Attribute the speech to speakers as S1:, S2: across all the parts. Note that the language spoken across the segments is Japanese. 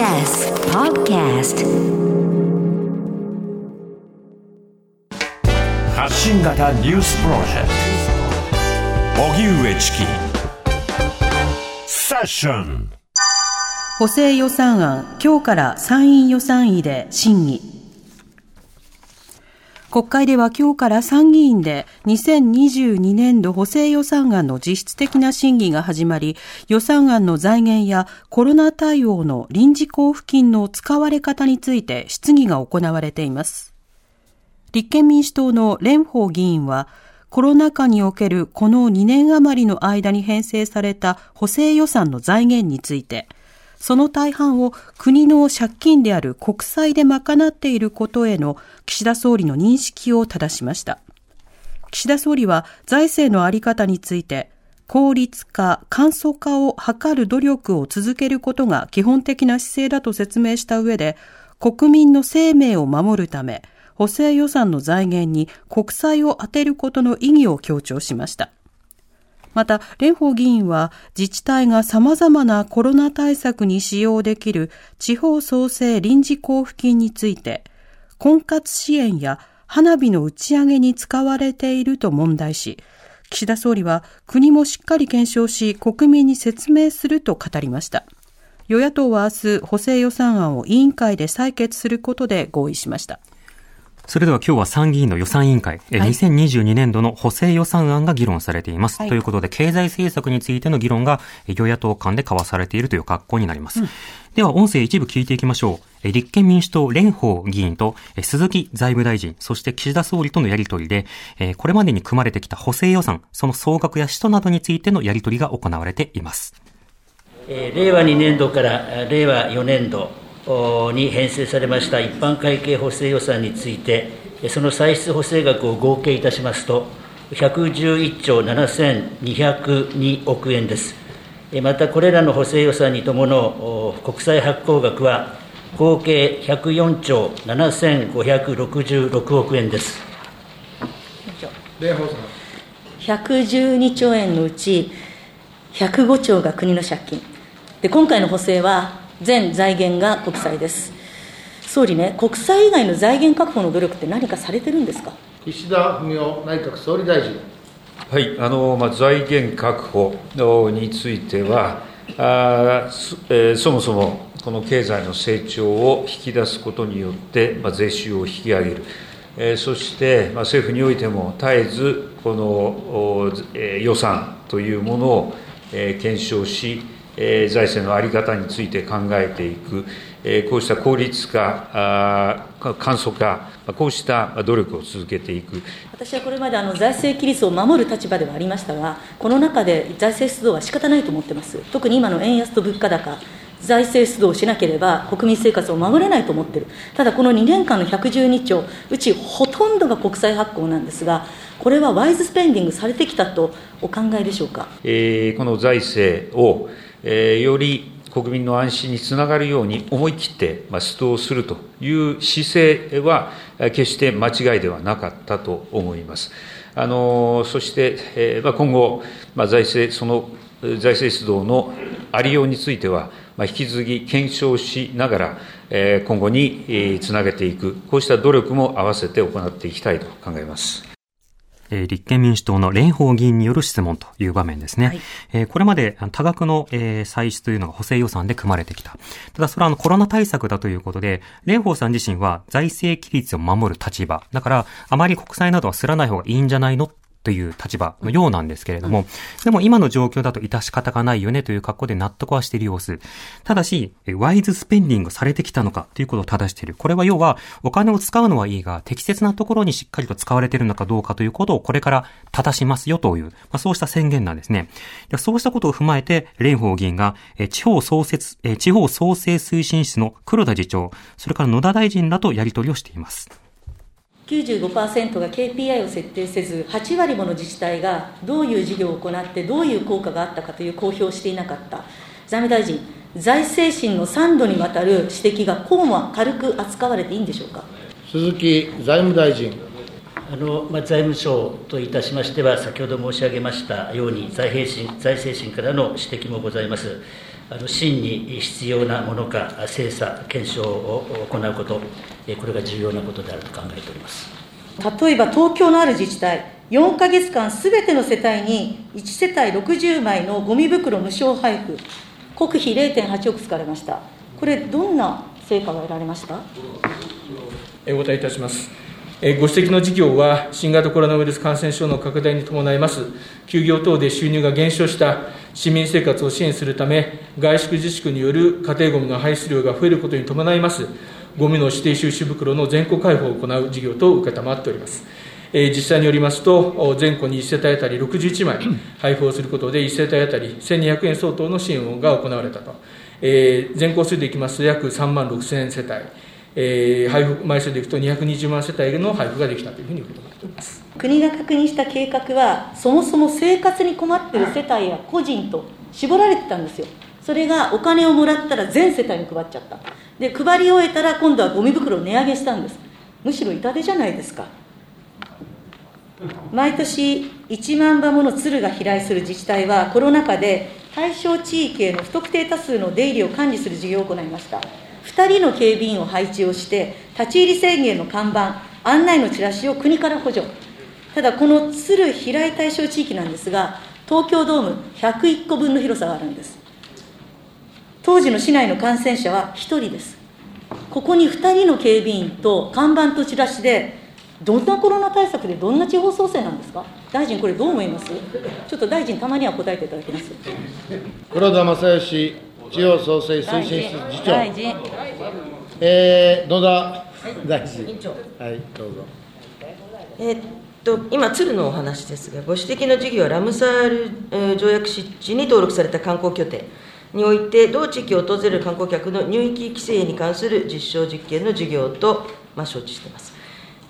S1: TBS Podcast
S2: 発信型ニュースプロジェクト。荻上チキ。セッション。
S3: 補正予算案、今日から参院予算委で審議。国会では今日から参議院で2022年度補正予算案の実質的な審議が始まり、予算案の財源やコロナ対応の臨時交付金の使われ方について質疑が行われています。立憲民主党の蓮舫議員は、コロナ禍におけるこの2年余りの間に編成された補正予算の財源について、その大半を国の借金である国債で賄っていることへの岸田総理の認識を正しました。岸田総理は財政のあり方について、効率化、簡素化を図る努力を続けることが基本的な姿勢だと説明した上で、国民の生命を守るため、補正予算の財源に国債を充てることの意義を強調しました。また、蓮舫議員は自治体が様々なコロナ対策に使用できる地方創生臨時交付金について、婚活支援や花火の打ち上げに使われていると問題し、岸田総理は国もしっかり検証し国民に説明すると語りました。与野党は明日補正予算案を委員会で採決することで合意しました。
S4: それでは今日は参議院の予算委員会、はい、2022年度の補正予算案が議論されています。はい、ということで、経済政策についての議論が与野党間で交わされているという格好になります。うん、では、音声一部聞いていきましょう。立憲民主党蓮舫議員と鈴木財務大臣、そして岸田総理とのやりとりで、これまでに組まれてきた補正予算、その総額や使途などについてのやりとりが行われています。
S5: 令和2年度から令和4年度、に編成されました一般会計補正予算について、その歳出補正額を合計いたしますと、111兆7202億円です。また、これらの補正予算に伴う国債発行額は、合計104兆7566億円です。
S6: 112兆円のうち、105兆が国の借金。で今回の補正は全財源が国債です。総理ね、国債以外の財源確保の努力って何かされてるんですか？
S7: 岸田文雄内閣総理大臣。
S8: はい、あのまあ、財源確保については、あそえー、そもそもこの経済の成長を引き出すことによって、まあ、税収を引き上げる、えー、そして、まあ、政府においても絶えずこの、えー、予算というものを、えー、検証し、財政の在り方について考えていく、こうした効率化、簡素化、こうした努力を続けていく。
S6: 私はこれまであの財政規律を守る立場ではありましたが、この中で財政出動は仕方ないと思ってます、特に今の円安と物価高、財政出動しなければ国民生活を守れないと思ってる、ただこの2年間の112兆、うちほとんどが国債発行なんですが、これはワイズスペンディングされてきたとお考えでしょうか？
S8: えー、この財政をえー、より国民の安心につながるように思い切って、まあ、出動するという姿勢は、決して間違いではなかったと思います。あのそして、えーまあ、今後、まあ、財政、その財政出動のありようについては、まあ、引き続き検証しながら、えー、今後につなげていく、こうした努力も合わせて行っていきたいと考えます。
S4: えー、立憲民主党の蓮舫議員による質問という場面ですね。はい、えー、これまで多額の、えー、歳出というのが補正予算で組まれてきた。ただそれはあのコロナ対策だということで、蓮舫さん自身は財政規律を守る立場。だから、あまり国債などはすらない方がいいんじゃないのという立場のようなんですけれども、でも今の状況だと致し方がないよねという格好で納得はしている様子。ただし、ワイズスペンディングされてきたのかということを正している。これは要は、お金を使うのはいいが、適切なところにしっかりと使われているのかどうかということをこれから正しますよという、まあ、そうした宣言なんですね。そうしたことを踏まえて、蓮舫議員が、地方創設、地方創生推進室の黒田次長、それから野田大臣らとやり取りをしています。
S6: 95%が KPI を設定せず、8割もの自治体がどういう事業を行って、どういう効果があったかという公表をしていなかった、財務大臣、財政審の3度にわたる指摘が、こうも軽く扱われていいんでしょうか？
S7: 鈴木財務大臣。
S5: あのまあ、財務省といたしましては、先ほど申し上げましたように財政審、財政審からの指摘もございます。あの真に必要なものか、精査、検証を行うこと、これが重要なことであると考えております。
S6: 例えば東京のある自治体、4か月間、すべての世帯に1世帯60枚のゴミ袋無償配布、国費0.8億使われました、これ、どんな成果が得られました？
S9: お答えいたします。ご指摘の事業は、新型コロナウイルス感染症の拡大に伴います、休業等で収入が減少した市民生活を支援するため、外出自粛による家庭ごみの排出量が増えることに伴います、ゴミの指定収集袋の全国開放を行う事業と承っております。実際によりますと、全戸に1世帯当たり61枚 配布をすることで、1世帯当たり1200円相当の支援が行われたと。全校数でいきますと、約3万6000世帯。えー、配布枚数でいくと220万世帯の配布ができたというふうに受け止め
S6: 国が確認した計画は、そもそも生活に困ってる世帯や個人と絞られてたんですよ。それがお金をもらったら全世帯に配っちゃった。で、配り終えたら今度はゴミ袋を値上げしたんです。むしろ痛手じゃないですか。毎年1万羽もの鶴が飛来する自治体は、コロナ禍で対象地域への不特定多数の出入りを管理する事業を行いました。2人の警備員を配置をして、立ち入り制限の看板、案内のチラシを国から補助。ただ、この鶴飛来対象地域なんですが、東京ドーム101個分の広さがあるんです。当時の市内の感染者は1人です。ここに2人の警備員と看板とチラシで、どんなコロナ対策でどんな地方創生なんですか、大臣、これどう思います？ちょっと大臣、たまには答えていただきます。
S7: 黒田正義地方創生推進室次長。えー、野田大臣。はい、どうぞ。
S10: えっと、今、鶴のお話ですが、ご指摘の事業はラムサールえー条約湿地に登録された観光拠点において、同地域を訪れる観光客の入域規制に関する実証実験の事業と、まあ、承知しています。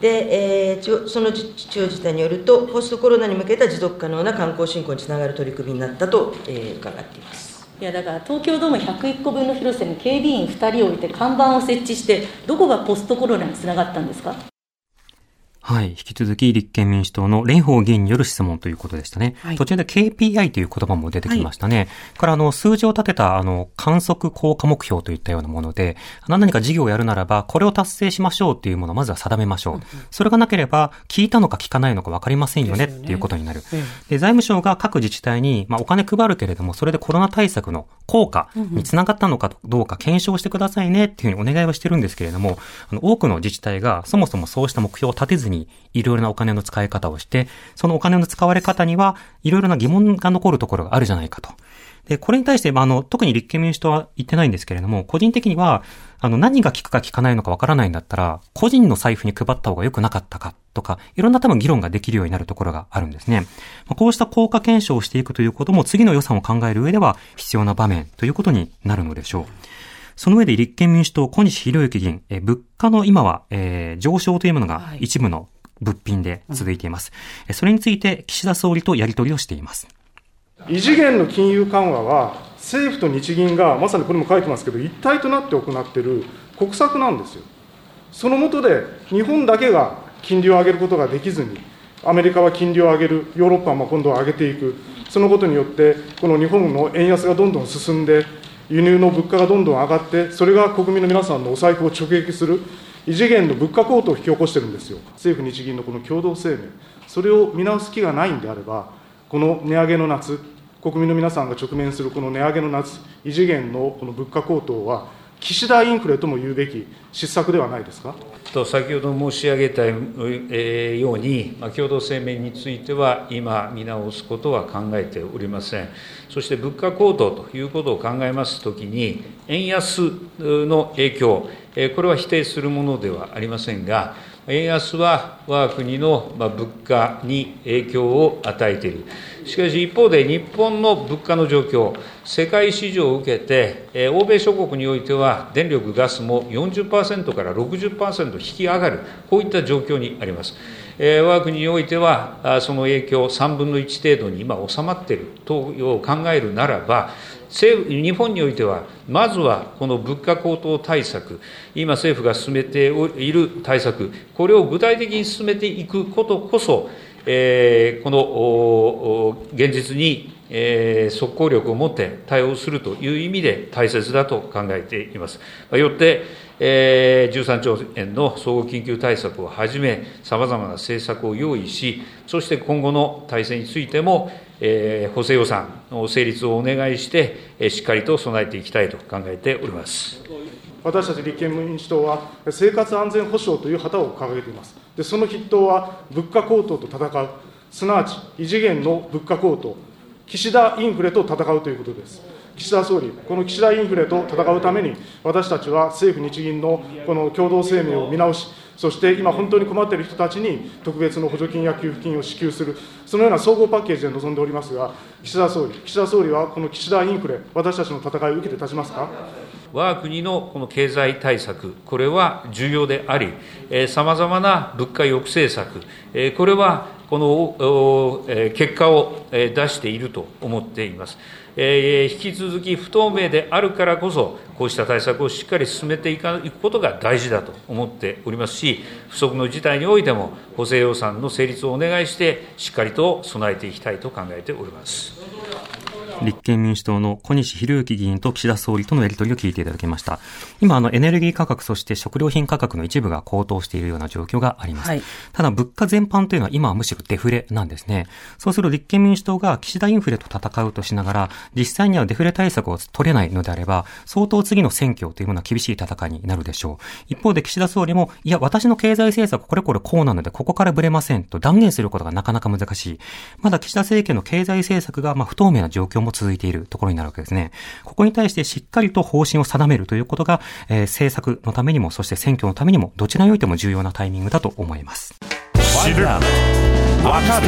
S10: で、えーその地地方自治体によると、ポストコロナに向けた持続可能な観光振興につながる取り組みになったと、えー伺っています。
S6: いやだから東京ドーム101個分の広さに警備員2人置いて看板を設置してどこがポストコロナにつながったんですか？
S4: はい。引き続き立憲民主党の蓮舫議員による質問ということでしたね。
S3: はい
S4: 途中で KPI という言葉も出てきましたね。からあの、数字を立てたあの、観測効果目標といったようなもので、何か事業をやるならば、これを達成しましょうっていうものをまずは定めましょう。それがなければ、聞いたのか聞かないのか分かりませんよね
S3: ね
S4: っていうことになる。
S3: え
S4: で、財務省が各自治体に、まあ、お金配るけれども、それでコロナ対策の効果につながったのかどうか検証してくださいねっていうふうにお願いはしてるんですけれども、あの、多くの自治体がそもそもそうした目標を立てずに、いろいろなお金の使い方をして、そのお金の使われ方には、いろいろな疑問が残るところがあるじゃないかと。で、これに対して、まあ、あの、特に立憲民主党は言ってないんですけれども、個人的には、あの、何が効くか効かないのかわからないんだったら、個人の財布に配った方が良くなかったかとか、いろんな多分議論ができるようになるところがあるんですね。まあこうした効果検証をしていくということも、次の予算を考える上では必要な場面ということになるのでしょう。その上で立憲民主党小西博之議員、えー物価の今は、えー上昇というものが
S3: はい
S4: 一部の物品で続いています。えーそれについて岸田総理とやり取りをしています。
S11: 異次元の金融緩和は、政府と日銀が、まさにこれも書いてますけど、一体となって行っている国策なんですよ。その下で、日本だけが金利を上げることができずに、アメリカは金利を上げる、ヨーロッパも今度は上げていく、そのことによって、この日本の円安がどんどん進んで、輸入の物価がどんどん上がって、それが国民の皆さんのお財布を直撃する、異次元の物価高騰を引き起こしてるんですよ、政府・日銀のこの共同声明、それを見直す気がないんであれば、この値上げの夏、国民の皆さんが直面するこの値上げの夏、異次元のこの物価高騰は、岸田インフレとも言うべき失策ではないですか？
S8: と先ほど申し上げたように、共同声明については、今、見直すことは考えておりません。そして物価高騰ということを考えますときに、円安の影響、これは否定するものではありませんが、円安は我が国のまあ物価に影響を与えている。しかし一方で日本の物価の状況、世界市場を受けて、えー欧米諸国においては電力・ガスも40%から60%引き上がる、こういった状況にあります。えー我が国においては、あその影響3分の1程度に今収まっていると考えるならば、日本においては、まずはこの物価高騰対策、今政府が進めている対策、これを具体的に進めていくことこそ、えーこの現実にえー、速攻力を持って対応するという意味で大切だと考えています。よって、えー、13兆円の総合緊急対策をはじめ、さまざまな政策を用意し、そして今後の体制についても、えー、補正予算の成立をお願いして、えー、しっかりと備えていきたいと考えております
S11: 私たち立憲民主党は、生活安全保障という旗を掲げています。でその筆頭は、物価高騰と戦う、すなわち異次元の物価高騰、岸田インフレと戦うということです。岸田総理、この岸田インフレと戦うために、私たちは政府・日銀のこの共同声明を見直し、そして今、本当に困っている人たちに特別の補助金や給付金を支給する、そのような総合パッケージで臨んでおりますが、岸田総理、岸田総理はこの岸田インフレ、私たちの戦いを受けて立ちますか？
S8: 我が国のこの経済対策、これは重要であり、さまざまな物価抑制策、これはこの結果を出していると思っています。引き続き不透明であるからこそ、こうした対策をしっかり進めていくことが大事だと思っておりますし、不測の事態においても、補正予算の成立をお願いして、しっかりと備えていきたいと考えております。
S4: 立憲民主党の小西博之議員と岸田総理とのやり取りを聞いていただきました。今、あの、エネルギー価格、そして食料品価格の一部が高騰しているような状況があります。はい、ただ、物価全般というのは今はむしろデフレなんですね。そうすると立憲民主党が岸田インフレと戦うとしながら、実際にはデフレ対策を取れないのであれば、相当次の選挙というものは厳しい戦いになるでしょう。一方で岸田総理も、いや、私の経済政策これこれこうなので、ここからぶれませんと断言することがなかなか難しい。まだ岸田政権の経済政策がまあ不透明な状況も続いているところになるわけですね。ここに対してしっかりと方針を定めるということが、えー、政策のためにも、そして選挙のためにも、どちらにおいても重要なタイミングだと思います。知る、若手、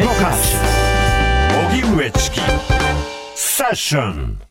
S4: 動かす、荻上チキ、セッション。